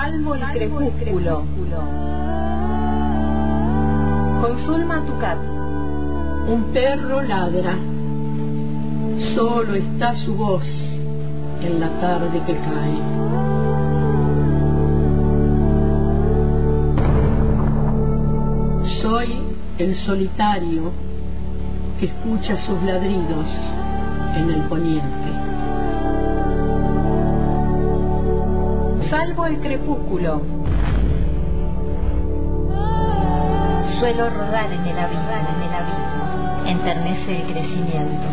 Salvo el crepúsculo. Con Zulma Tucat. Un perro ladra. Solo está su voz en la tarde que cae. Soy el solitario que escucha sus ladridos en el poniente. El crepúsculo. Suelo rodar en el abismo, en el abismo, enternece el crecimiento.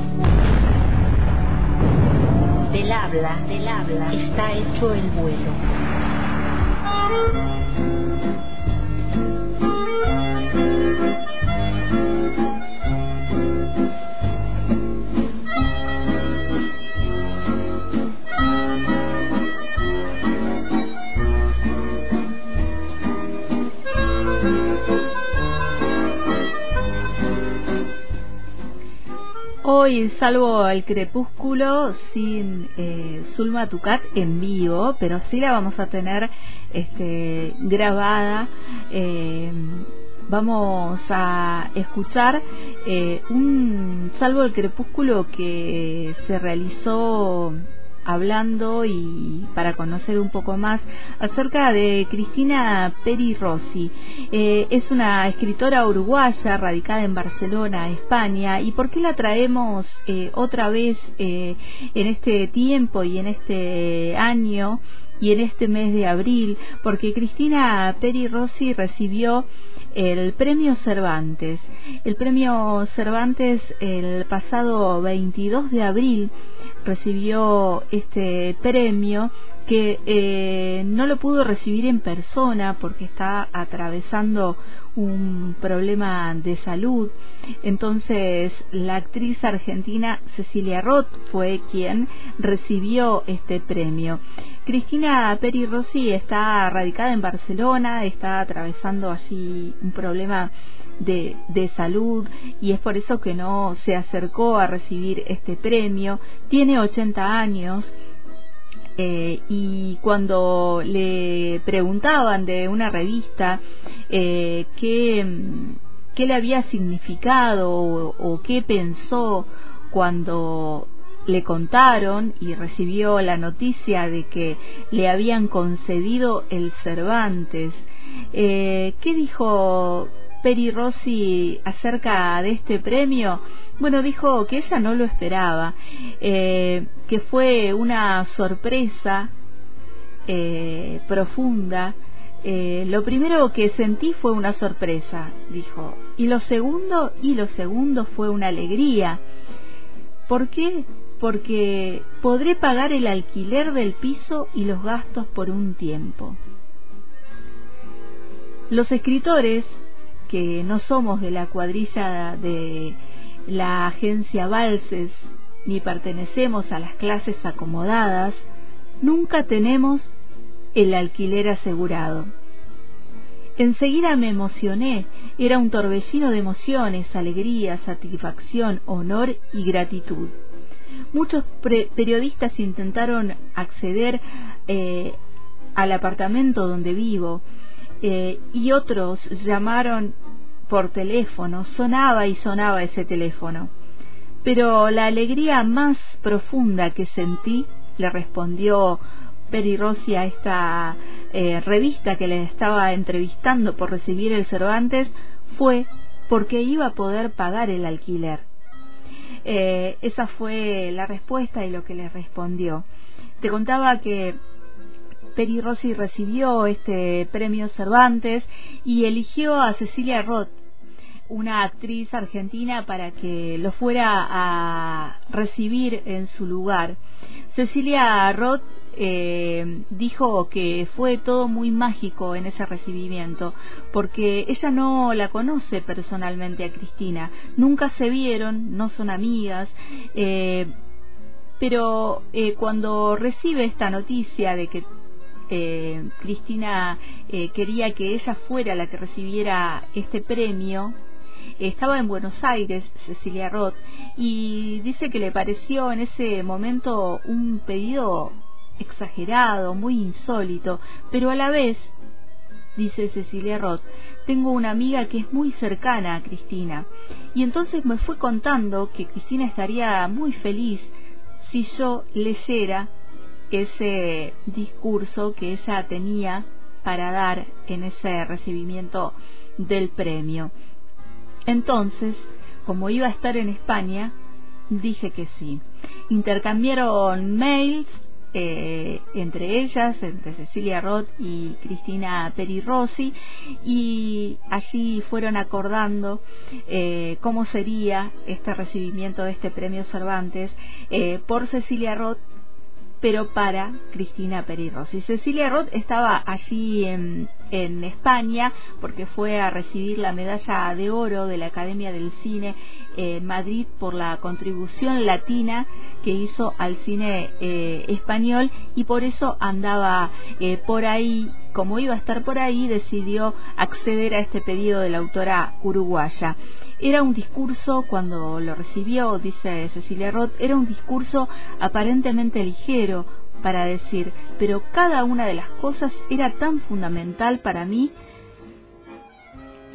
Del habla, del habla, está hecho el vuelo. Hoy salvo el crepúsculo sin eh, Zulma Tucat en vivo, pero sí la vamos a tener este, grabada. Eh, vamos a escuchar eh, un salvo el crepúsculo que se realizó hablando y para conocer un poco más acerca de Cristina Peri Rossi. Eh, es una escritora uruguaya radicada en Barcelona, España. ¿Y por qué la traemos eh, otra vez eh, en este tiempo y en este año? Y en este mes de abril, porque Cristina Peri Rossi recibió el premio Cervantes. El premio Cervantes el pasado 22 de abril recibió este premio que eh, no lo pudo recibir en persona porque está atravesando un problema de salud. Entonces, la actriz argentina Cecilia Roth fue quien recibió este premio. Cristina Peri Rossi está radicada en Barcelona, está atravesando allí un problema de, de, salud y es por eso que no se acercó a recibir este premio. Tiene 80 años eh, y cuando le preguntaban de una revista eh, qué, qué, le había significado o, qué pensó cuando le contaron y recibió la noticia de que le habían concedido el Cervantes. Eh, ¿Qué dijo Peri Rossi acerca de este premio? Bueno, dijo que ella no lo esperaba, eh, que fue una sorpresa eh, profunda. Lo primero que sentí fue una sorpresa, dijo, y lo segundo, y lo segundo fue una alegría. ¿Por qué? Porque podré pagar el alquiler del piso y los gastos por un tiempo. Los escritores que no somos de la cuadrilla de la agencia Valses ni pertenecemos a las clases acomodadas, nunca tenemos el alquiler asegurado. Enseguida me emocioné, era un torbellino de emociones, alegría, satisfacción, honor y gratitud. Muchos periodistas intentaron acceder eh, al apartamento donde vivo, eh, y otros llamaron por teléfono, sonaba y sonaba ese teléfono. Pero la alegría más profunda que sentí, le respondió Peri Rossi a esta eh, revista que le estaba entrevistando por recibir el Cervantes, fue porque iba a poder pagar el alquiler. Eh, esa fue la respuesta y lo que le respondió. Te contaba que Peri Rossi recibió este premio Cervantes y eligió a Cecilia Roth, una actriz argentina, para que lo fuera a recibir en su lugar. Cecilia Roth eh, dijo que fue todo muy mágico en ese recibimiento, porque ella no la conoce personalmente a Cristina, nunca se vieron, no son amigas, eh, pero eh, cuando recibe esta noticia de que eh, Cristina eh, quería que ella fuera la que recibiera este premio. Estaba en Buenos Aires, Cecilia Roth, y dice que le pareció en ese momento un pedido exagerado, muy insólito, pero a la vez, dice Cecilia Roth, tengo una amiga que es muy cercana a Cristina y entonces me fue contando que Cristina estaría muy feliz si yo leyera ese discurso que ella tenía para dar en ese recibimiento del premio. Entonces, como iba a estar en España, dije que sí. Intercambiaron mails eh, entre ellas, entre Cecilia Roth y Cristina Peri Rossi, y allí fueron acordando eh, cómo sería este recibimiento de este premio Cervantes eh, por Cecilia Roth pero para Cristina Peri Rossi. Cecilia Roth estaba allí en, en España porque fue a recibir la medalla de oro de la Academia del Cine en Madrid por la contribución latina que hizo al cine eh, español y por eso andaba eh, por ahí como iba a estar por ahí, decidió acceder a este pedido de la autora uruguaya. Era un discurso, cuando lo recibió, dice Cecilia Roth, era un discurso aparentemente ligero para decir, pero cada una de las cosas era tan fundamental para mí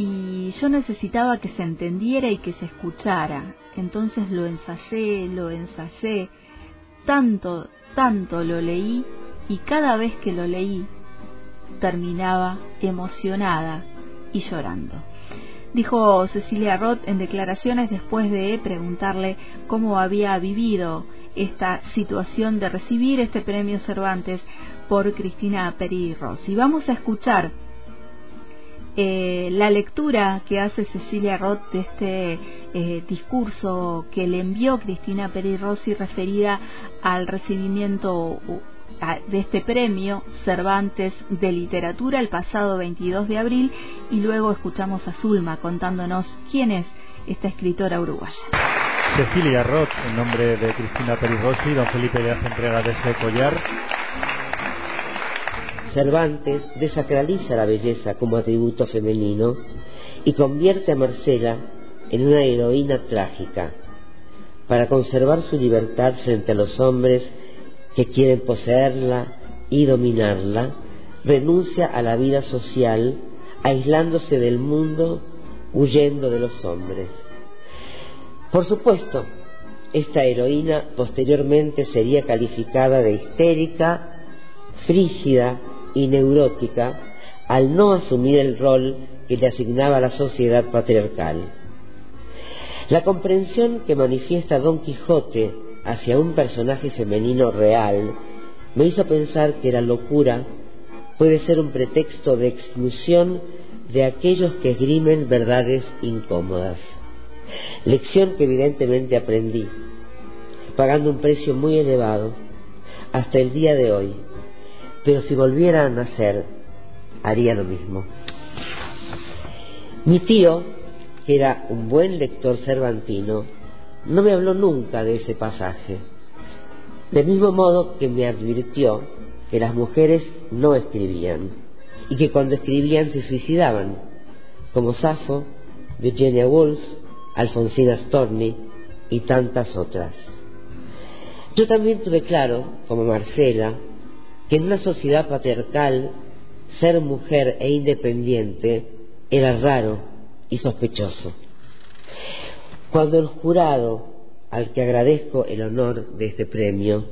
y yo necesitaba que se entendiera y que se escuchara. Entonces lo ensayé, lo ensayé, tanto, tanto lo leí y cada vez que lo leí terminaba emocionada y llorando. Dijo Cecilia Roth en declaraciones después de preguntarle cómo había vivido esta situación de recibir este premio Cervantes por Cristina Peri Rossi. Vamos a escuchar eh, la lectura que hace Cecilia Roth de este eh, discurso que le envió Cristina Peri Rossi referida al recibimiento de este premio Cervantes de Literatura el pasado 22 de abril y luego escuchamos a Zulma contándonos quién es esta escritora uruguaya. Cecilia Roth, en nombre de Cristina Peri Rossi, don Felipe le hace entrega de ese collar Cervantes desacraliza la belleza como atributo femenino y convierte a Marcela en una heroína trágica. Para conservar su libertad frente a los hombres que quieren poseerla y dominarla, renuncia a la vida social, aislándose del mundo, huyendo de los hombres. Por supuesto, esta heroína posteriormente sería calificada de histérica, frígida y neurótica al no asumir el rol que le asignaba la sociedad patriarcal. La comprensión que manifiesta Don Quijote hacia un personaje femenino real me hizo pensar que la locura puede ser un pretexto de exclusión de aquellos que esgrimen verdades incómodas. Lección que evidentemente aprendí, pagando un precio muy elevado hasta el día de hoy pero si volviera a nacer, haría lo mismo. Mi tío, que era un buen lector cervantino, no me habló nunca de ese pasaje, del mismo modo que me advirtió que las mujeres no escribían y que cuando escribían se suicidaban, como Safo, Virginia Woolf, Alfonsina Storni y tantas otras. Yo también tuve claro, como Marcela, que en una sociedad patriarcal ser mujer e independiente era raro y sospechoso. Cuando el jurado, al que agradezco el honor de este premio,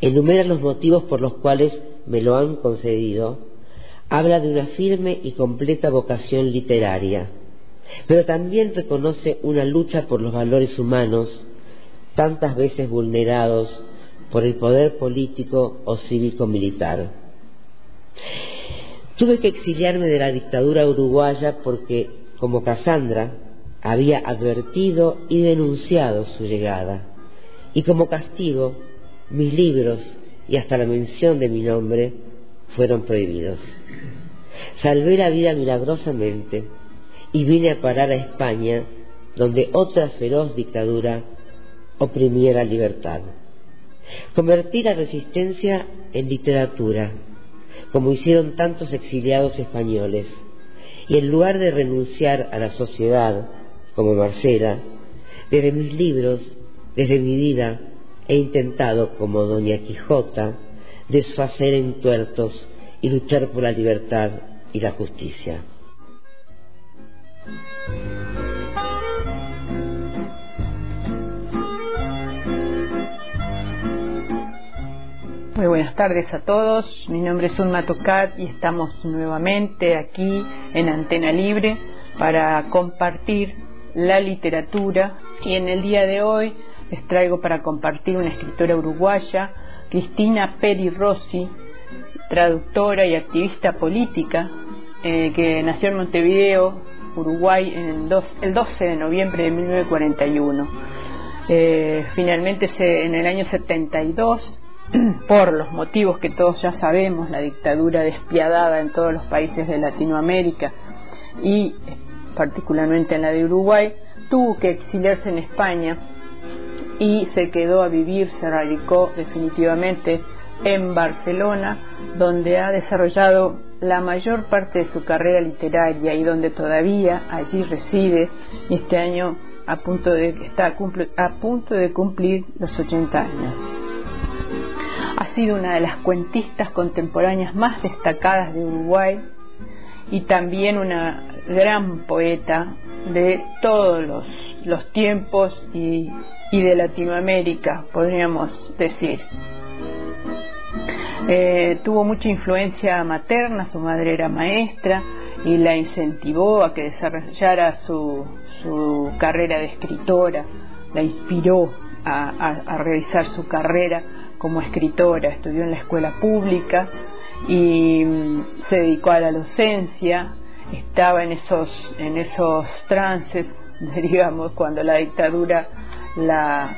enumera los motivos por los cuales me lo han concedido, habla de una firme y completa vocación literaria, pero también reconoce una lucha por los valores humanos, tantas veces vulnerados por el poder político o cívico-militar. Tuve que exiliarme de la dictadura uruguaya porque, como Cassandra, había advertido y denunciado su llegada. Y como castigo, mis libros y hasta la mención de mi nombre fueron prohibidos. Salvé la vida milagrosamente y vine a parar a España, donde otra feroz dictadura oprimía la libertad. Convertir la resistencia en literatura, como hicieron tantos exiliados españoles, y en lugar de renunciar a la sociedad, como Marcela, desde mis libros, desde mi vida, he intentado, como Doña Quijota, desfacer en tuertos y luchar por la libertad y la justicia. Muy buenas tardes a todos, mi nombre es Ulma Tocat y estamos nuevamente aquí en Antena Libre para compartir la literatura y en el día de hoy les traigo para compartir una escritora uruguaya, Cristina Peri Rossi, traductora y activista política, eh, que nació en Montevideo, Uruguay, en el 12 de noviembre de 1941. Eh, finalmente en el año 72 por los motivos que todos ya sabemos, la dictadura despiadada en todos los países de Latinoamérica y eh, particularmente en la de Uruguay, tuvo que exiliarse en España y se quedó a vivir, se radicó definitivamente en Barcelona, donde ha desarrollado la mayor parte de su carrera literaria y donde todavía allí reside este año a punto de, está a, a punto de cumplir los 80 años ha sido una de las cuentistas contemporáneas más destacadas de Uruguay y también una gran poeta de todos los, tiempos y, de Latinoamérica, podríamos decir. Eh, tuvo mucha influencia materna, su madre era maestra y la incentivó a que desarrollara su, su carrera de escritora, la inspiró a realizar su carrera como escritora, estudió en la escuela pública y mm, se dedicó a la docencia, estaba en esos, en esos trances, digamos, cuando la dictadura la,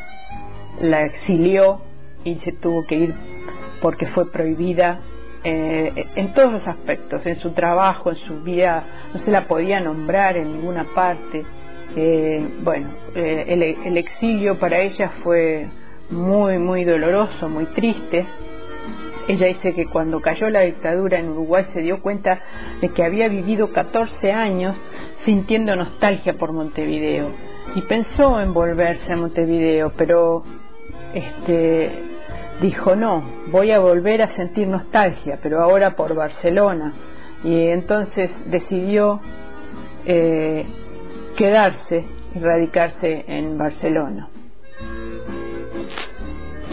exilió y se tuvo que ir porque fue prohibida eh, en todos los aspectos, en su trabajo, en su vida, no se la podía nombrar en ninguna parte. Eh, bueno, eh, el, el, exilio para ella fue muy, muy doloroso, muy triste. Ella dice que cuando cayó la dictadura en Uruguay se dio cuenta de que había vivido 14 años sintiendo nostalgia por Montevideo y pensó en volverse a Montevideo, pero este dijo no, voy a volver a sentir nostalgia, pero ahora por Barcelona. Y entonces decidió eh, quedarse y radicarse en Barcelona.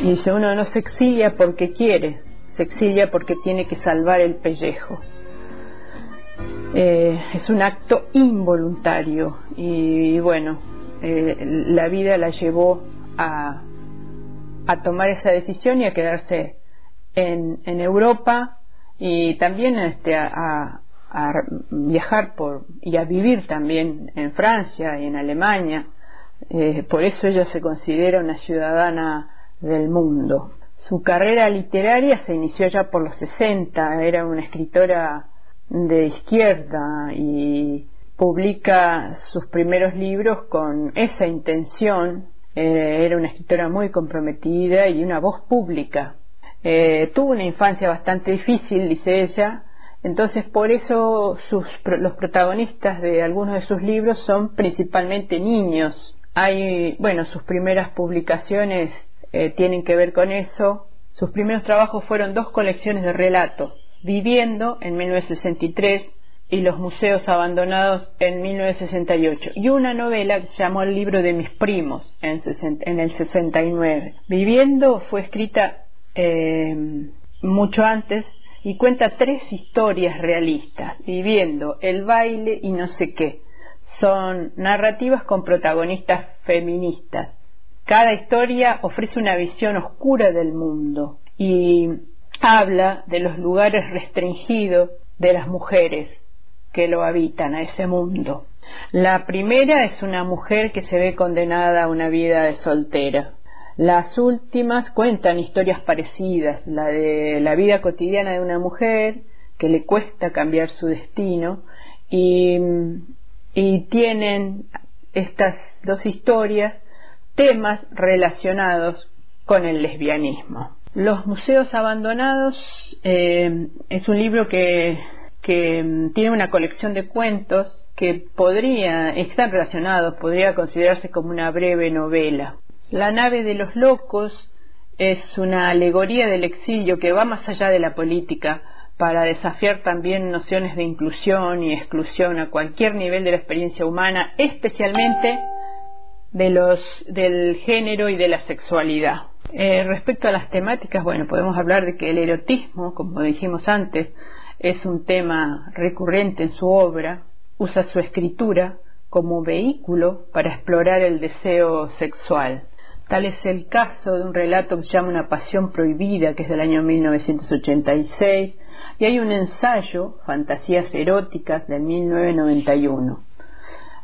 Y dice, uno no se exilia porque quiere, se exilia porque tiene que salvar el pellejo. Eh, es un acto involuntario y, bueno, eh, la vida la llevó a, a, tomar esa decisión y a quedarse en, en Europa y también este, a, a, viajar por, y a vivir también en Francia y en Alemania. Eh, por eso ella se considera una ciudadana del mundo. Su carrera literaria se inició ya por los 60, era una escritora de izquierda y publica sus primeros libros con esa intención. Eh, era una escritora muy comprometida y una voz pública. Eh, tuvo una infancia bastante difícil, dice ella, entonces por eso sus, los protagonistas de algunos de sus libros son principalmente niños. Hay, bueno, sus primeras publicaciones eh, tienen que ver con eso. Sus primeros trabajos fueron dos colecciones de relatos, Viviendo en 1963 y Los Museos Abandonados en 1968, y una novela que se llamó El libro de mis primos en, en el 69. Viviendo fue escrita eh, mucho antes y cuenta tres historias realistas, Viviendo, El baile y no sé qué. Son narrativas con protagonistas feministas cada historia ofrece una visión oscura del mundo y habla de los lugares restringidos de las mujeres que lo habitan a ese mundo. La primera es una mujer que se ve condenada a una vida de soltera. Las últimas cuentan historias parecidas, la de la vida cotidiana de una mujer que le cuesta cambiar su destino y, tienen estas dos historias temas relacionados con el lesbianismo. Los museos abandonados eh, es un libro que, que tiene una colección de cuentos que podría, están relacionados, podría considerarse como una breve novela. La nave de los locos es una alegoría del exilio que va más allá de la política para desafiar también nociones de inclusión y exclusión a cualquier nivel de la experiencia humana, especialmente de los, del género y de la sexualidad. Eh, respecto a las temáticas, bueno, podemos hablar de que el erotismo, como dijimos antes, es un tema recurrente en su obra, usa su escritura como vehículo para explorar el deseo sexual. Tal es el caso de un relato que se llama Una pasión prohibida, que es del año 1986, y hay un ensayo, Fantasías eróticas, del 1991.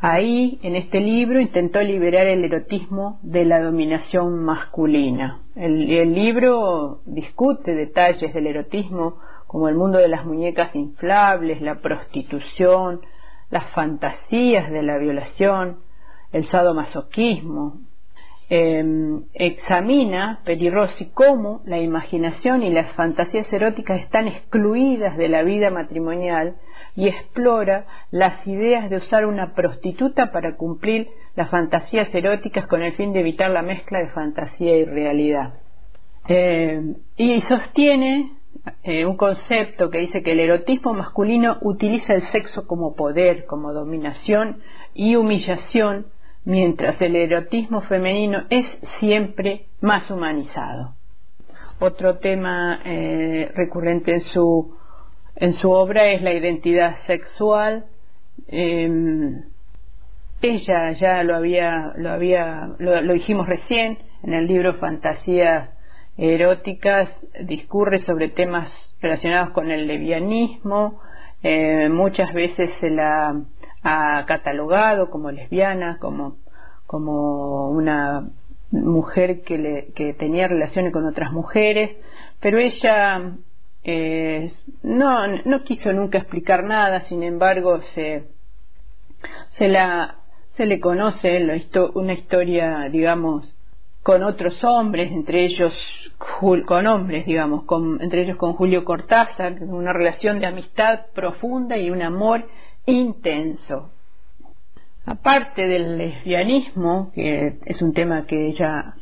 Ahí, en este libro, intentó liberar el erotismo de la dominación masculina. El, el, libro discute detalles del erotismo como el mundo de las muñecas inflables, la prostitución, las fantasías de la violación, el sadomasoquismo. Eh, examina Perirossi cómo la imaginación y las fantasías eróticas están excluidas de la vida matrimonial y explora las ideas de usar una prostituta para cumplir las fantasías eróticas con el fin de evitar la mezcla de fantasía y realidad. Eh, y sostiene eh, un concepto que dice que el erotismo masculino utiliza el sexo como poder, como dominación y humillación, mientras el erotismo femenino es siempre más humanizado. Otro tema eh, recurrente en su en su obra es la identidad sexual. Eh, ella ya lo había, lo había, lo, lo, dijimos recién en el libro Fantasías eróticas, discurre sobre temas relacionados con el levianismo. Eh, muchas veces se la ha catalogado como lesbiana, como, como una mujer que, le, que tenía relaciones con otras mujeres, pero ella eh, no, no quiso nunca explicar nada, sin embargo se, se, la, se le conoce una historia, digamos, con otros hombres, entre ellos con hombres, digamos, con, entre ellos con Julio Cortázar, una relación de amistad profunda y un amor intenso. Aparte del lesbianismo, que es un tema que ella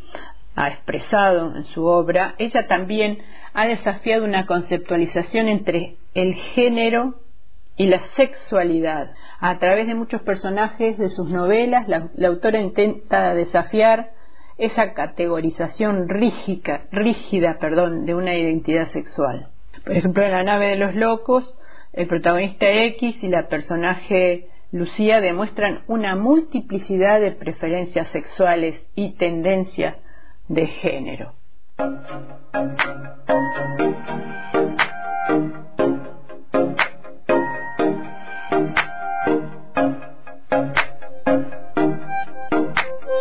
ha expresado en su obra, ella también ha desafiado una conceptualización entre el género y la sexualidad. A través de muchos personajes de sus novelas, la, la autora intenta desafiar esa categorización rígida, rígida perdón, de una identidad sexual. Por ejemplo, en La nave de los locos, el protagonista X y la personaje Lucía demuestran una multiplicidad de preferencias sexuales y tendencias de género.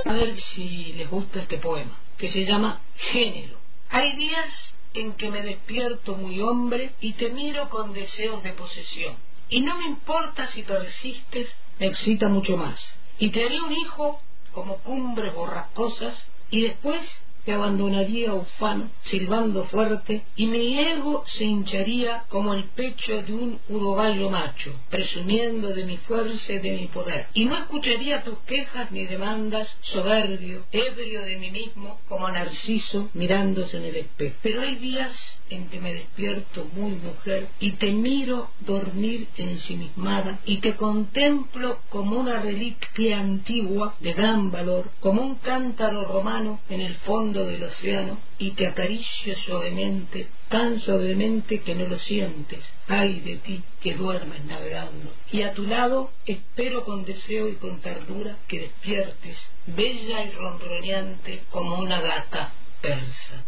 A ver si les gusta este poema, que se llama Género. Hay días en que me despierto muy hombre y te miro con deseos de posesión. Y no me importa si persistes, me excita mucho más. Y te haré un hijo como cumbres borrascosas y después te abandonaría ufano, silbando fuerte, y mi ego se hincharía como el pecho de un urogallo macho, presumiendo de mi fuerza y de mi poder. Y no escucharía tus quejas ni demandas, soberbio, ebrio de mí mismo, como Narciso mirándose en el espejo. Pero hay días en que me despierto muy mujer y te miro dormir ensimismada y te contemplo como una reliquia antigua de gran valor, como un cántaro romano en el fondo del océano y te acaricio suavemente, tan suavemente que no lo sientes. Ay de ti que duermes navegando. Y a tu lado espero con deseo y con ternura que despiertes, bella y ronroneante como una gata persa.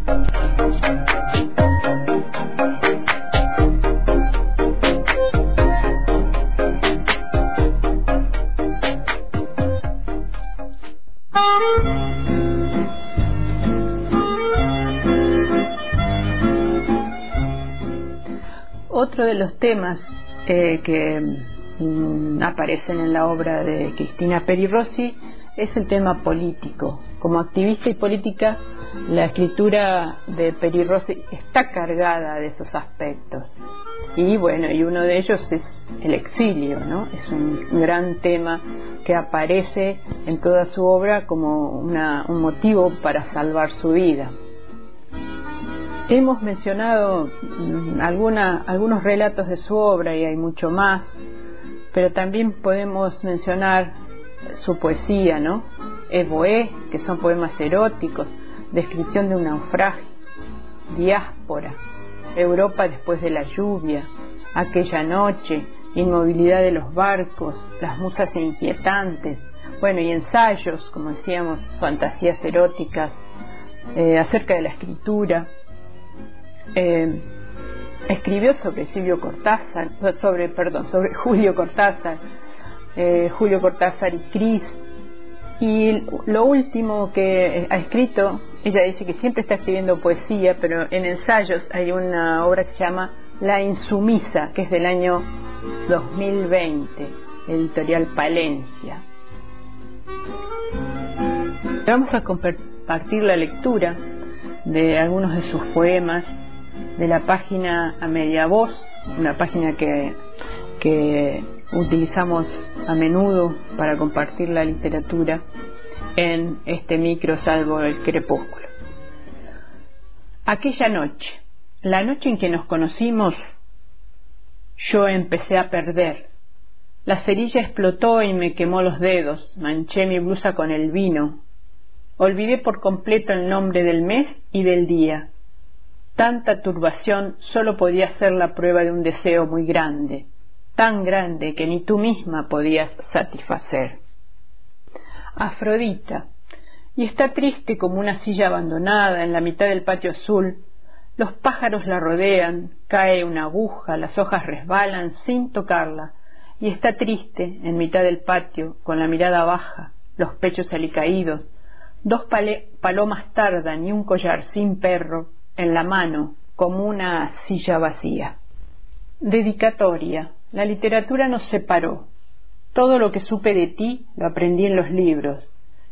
Otro de los temas eh, que mm, aparecen en la obra de Cristina Peri Rossi es el tema político. Como activista y política, la escritura de Peri Rossi está cargada de esos aspectos. Y bueno, y uno de ellos es el exilio, ¿no? Es un gran tema que aparece en toda su obra como una, un motivo para salvar su vida. Hemos mencionado mm, algunos relatos de su obra y hay mucho más, pero también podemos mencionar su poesía, ¿no? Evoé, que son poemas eróticos, descripción de un naufragio, diáspora, Europa después de la lluvia, aquella noche, inmovilidad de los barcos, las musas inquietantes, bueno, y ensayos, como decíamos, fantasías eróticas, eh, acerca de la escritura. Eh, escribió sobre Silvio Cortázar, sobre, perdón, sobre Julio Cortázar, eh, Julio Cortázar y Cris. Y lo último que ha escrito, ella dice que siempre está escribiendo poesía, pero en ensayos hay una obra que se llama La Insumisa, que es del año 2020, editorial Palencia. Vamos a compartir la lectura de algunos de sus poemas de la página A Media Voz, una página que, que utilizamos a menudo para compartir la literatura en este micro salvo el crepúsculo. Aquella noche, la noche en que nos conocimos, yo empecé a perder. La cerilla explotó y me quemó los dedos, manché mi blusa con el vino. Olvidé por completo el nombre del mes y del día. Tanta turbación solo podía ser la prueba de un deseo muy grande, tan grande que ni tú misma podías satisfacer. Afrodita, y está triste como una silla abandonada en la mitad del patio azul. Los pájaros la rodean, cae una aguja, las hojas resbalan sin tocarla, y está triste en mitad del patio, con la mirada baja, los pechos alicaídos, dos palomas tardan y un collar sin perro en la mano, como una silla vacía. Dedicatoria. La literatura nos separó. Todo lo que supe de ti lo aprendí en los libros,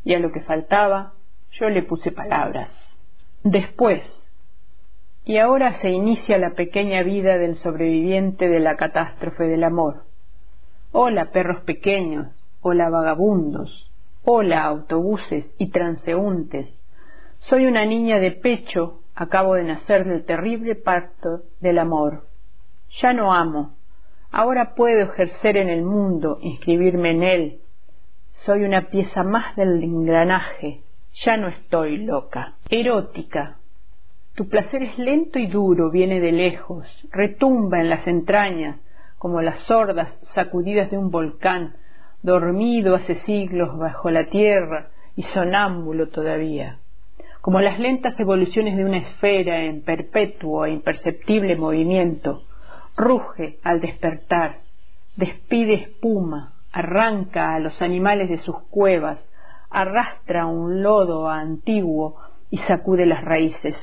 y a lo que faltaba yo le puse palabras. Después, y ahora se inicia la pequeña vida del sobreviviente de la catástrofe del amor. Hola perros pequeños, hola vagabundos, hola autobuses y transeúntes. Soy una niña de pecho, acabo de nacer del terrible parto del amor. Ya no amo, Ahora puedo ejercer en el mundo, inscribirme en él. Soy una pieza más del engranaje. Ya no estoy loca. Erótica. Tu placer es lento y duro, viene de lejos, retumba en las entrañas, como las sordas sacudidas de un volcán, dormido hace siglos bajo la tierra y sonámbulo todavía, como las lentas evoluciones de una esfera en perpetuo e imperceptible movimiento, ruge al despertar, despide espuma, arranca a los animales de sus cuevas, arrastra un lodo antiguo y sacude las raíces.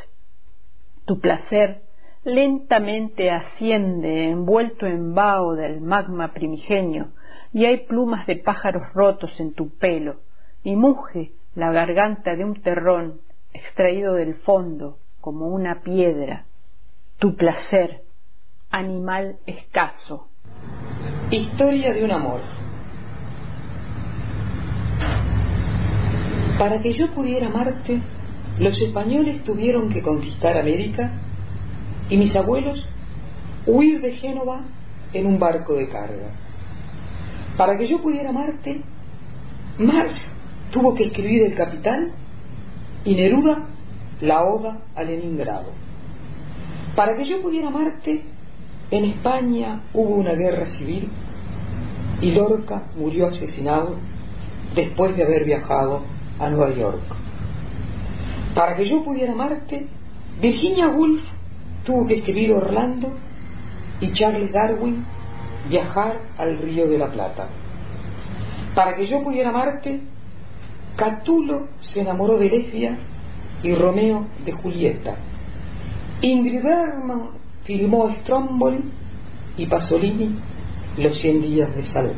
Tu placer lentamente asciende envuelto en vaho del magma primigenio, y hay plumas de pájaros rotos en tu pelo, y muge la garganta de un terrón extraído del fondo como una piedra. Tu placer animal escaso. Historia de un amor. Para que yo pudiera amarte, los españoles tuvieron que conquistar América y mis abuelos huir de Génova en un barco de carga. Para que yo pudiera amarte, Marx tuvo que escribir El Capitán y Neruda la Oda a Leningrado. Para que yo pudiera amarte, en España hubo una guerra civil y Lorca murió asesinado después de haber viajado a Nueva York. Para que yo pudiera amarte, Virginia Woolf tuvo que escribir Orlando y Charles Darwin viajar al Río de la Plata. Para que yo pudiera amarte, Catulo se enamoró de Lesbia y Romeo de Julieta. Ingrid Bergman filmó Stromboli y Pasolini Los 100 días de salud.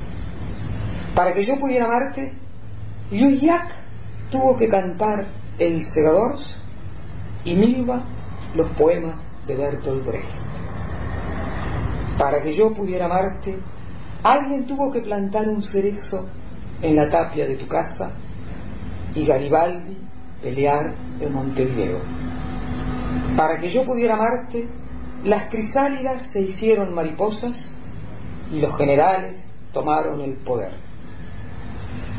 Para que yo pudiera amarte, Jacques tuvo que cantar El Segador y Milva los poemas de Bertolt Brecht. Para que yo pudiera amarte, alguien tuvo que plantar un cerezo en la tapia de tu casa y Garibaldi pelear en Montevideo. Para que yo pudiera amarte, las crisálidas se hicieron mariposas y los generales tomaron el poder.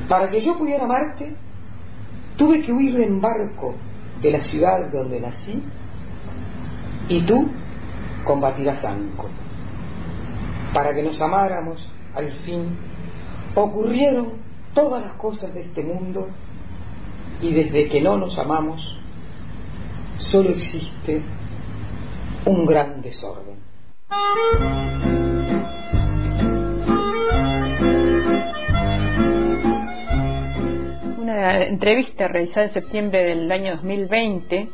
Para que yo pudiera amarte, tuve que huir en barco de la ciudad donde nací y tú combatir a Franco. Para que nos amáramos, al fin, ocurrieron todas las cosas de este mundo y desde que no nos amamos, solo existe un gran desorden. Una entrevista realizada en septiembre del año 2020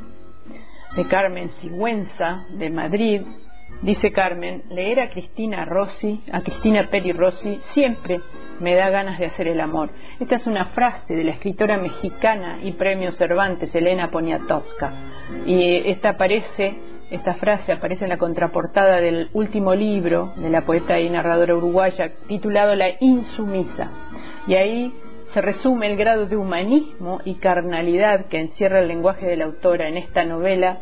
de Carmen Sigüenza de Madrid Dice Carmen, leer a Cristina Rossi, a Cristina Peri Rossi, siempre me da ganas de hacer el amor. Esta es una frase de la escritora mexicana y premio Cervantes, Elena Poniatowska. Y esta aparece, esta frase aparece en la contraportada del último libro de la poeta y narradora uruguaya titulado La Insumisa. Y ahí se resume el grado de humanismo y carnalidad que encierra el lenguaje de la autora en esta novela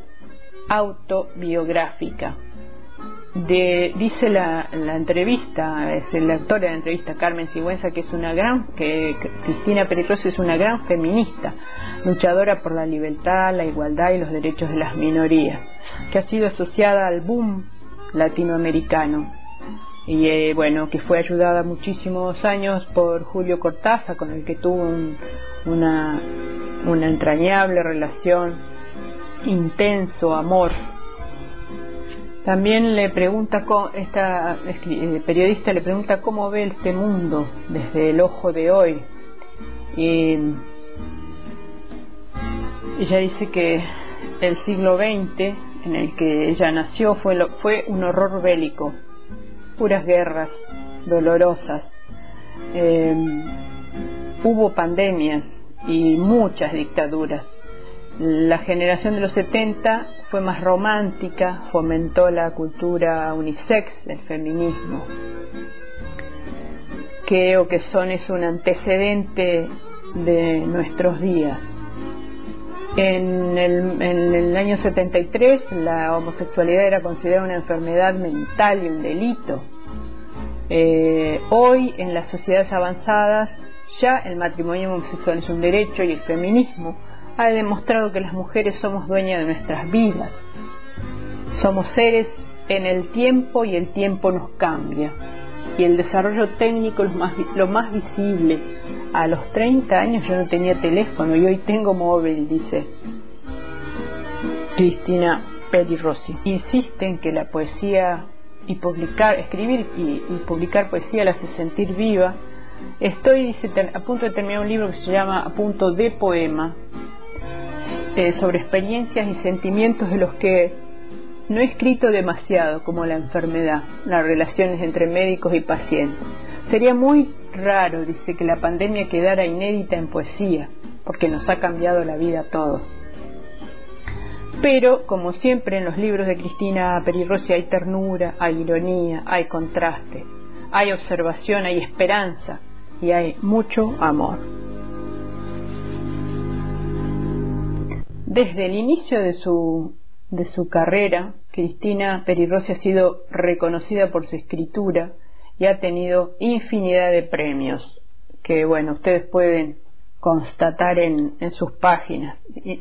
autobiográfica dice la, entrevista, es el actor de la entrevista Carmen Sigüenza que es una gran, que Cristina Peretrosi es una gran feminista, luchadora por la libertad, la igualdad y los derechos de las minorías, que ha sido asociada al boom latinoamericano. Y eh, bueno, que fue ayudada muchísimos años por Julio Cortázar, con el que tuvo una, una entrañable relación, intenso amor también le pregunta, esta eh, periodista le pregunta cómo ve este mundo desde el ojo de hoy. Y ella dice que el siglo XX en el que ella nació fue, fue un horror bélico, puras guerras dolorosas. Em, hubo pandemias y muchas dictaduras. La generación de los 70 fue más romántica, fomentó la cultura unisex, el feminismo. Creo que son es un antecedente de nuestros días. En el, en el, año 73 la homosexualidad era considerada una enfermedad mental y un delito. Eh, hoy en las sociedades avanzadas ya el matrimonio homosexual es un derecho y el feminismo ha demostrado que las mujeres somos dueñas de nuestras vidas. Somos seres en el tiempo y el tiempo nos cambia. Y el desarrollo técnico es lo más visible. A los 30 años yo no tenía teléfono y hoy tengo móvil, dice Cristina Peri Rossi. Insiste en que la poesía y publicar, escribir y, publicar poesía la hace sentir viva. Estoy a punto de terminar un libro que se llama A punto de poema, eh, sobre experiencias y sentimientos de los que no he escrito demasiado, como la enfermedad, las relaciones entre médicos y pacientes. Sería muy raro, dice, que la pandemia quedara inédita en poesía, porque nos ha cambiado la vida a todos. Pero, como siempre en los libros de Cristina Perirossi hay ternura, hay ironía, hay contraste, hay observación, hay esperanza y hay mucho amor. Desde el inicio de su, de su carrera, Cristina Perirossi ha sido reconocida por su escritura y ha tenido infinidad de premios que, bueno, ustedes pueden constatar en, en sus páginas,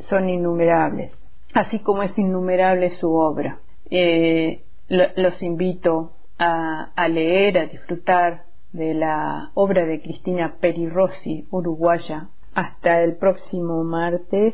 son innumerables, así como es innumerable su obra. Eh, los invito a, a, leer, a disfrutar de la obra de Cristina Perirossi, uruguaya. Hasta el próximo martes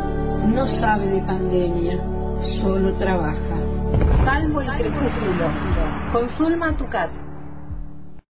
no sabe de pandemia, solo trabaja. Salvo el crepúsculo. Con Zulma Tucat.